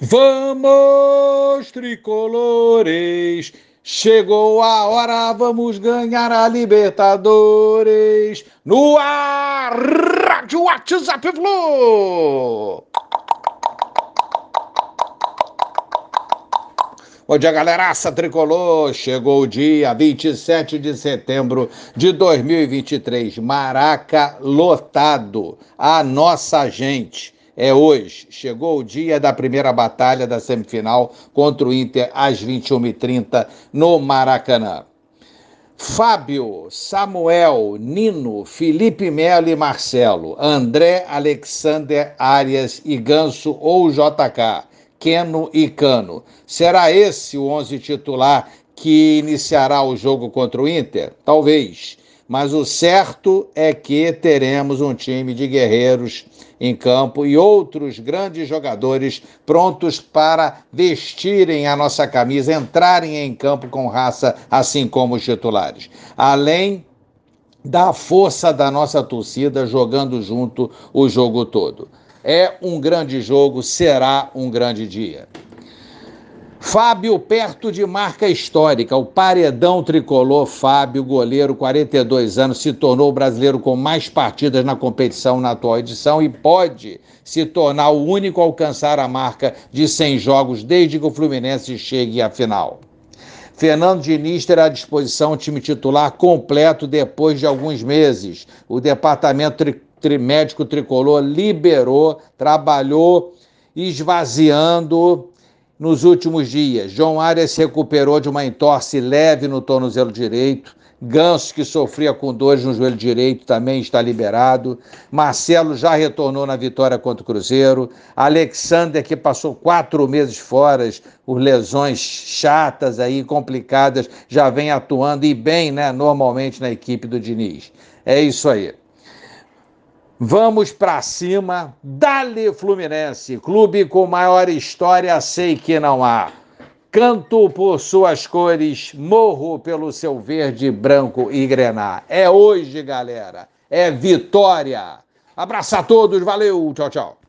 Vamos, tricolores! Chegou a hora, vamos ganhar a Libertadores! No ar, Rádio WhatsApp Flu! Bom dia, galeraça tricolor! Chegou o dia 27 de setembro de 2023. Maraca lotado. A nossa gente é hoje. Chegou o dia da primeira batalha da semifinal contra o Inter às 21h30 no Maracanã. Fábio, Samuel, Nino, Felipe Melo e Marcelo, André, Alexander, Arias e Ganso ou JK, Keno e Cano. Será esse o 11 titular que iniciará o jogo contra o Inter? Talvez. Mas o certo é que teremos um time de guerreiros em campo e outros grandes jogadores prontos para vestirem a nossa camisa, entrarem em campo com raça, assim como os titulares. Além da força da nossa torcida jogando junto o jogo todo. É um grande jogo, será um grande dia. Fábio perto de marca histórica. O paredão tricolor Fábio, goleiro, 42 anos, se tornou o brasileiro com mais partidas na competição na atual edição e pode se tornar o único a alcançar a marca de 100 jogos desde que o Fluminense chegue à final. Fernando Diniz terá à disposição o time titular completo depois de alguns meses. O departamento tri, tri, médico tricolor liberou, trabalhou esvaziando nos últimos dias. João Arias se recuperou de uma entorse leve no tornozelo direito. Ganso, que sofria com dores no joelho direito, também está liberado. Marcelo já retornou na vitória contra o Cruzeiro. Alexander, que passou quatro meses fora, por lesões chatas aí, complicadas, já vem atuando e bem, né, normalmente na equipe do Diniz. É isso aí. Vamos para cima, dale Fluminense, clube com maior história, sei que não há. Canto por suas cores, morro pelo seu verde, branco e grená. É hoje, galera. É vitória. Abraço a todos, valeu, tchau, tchau.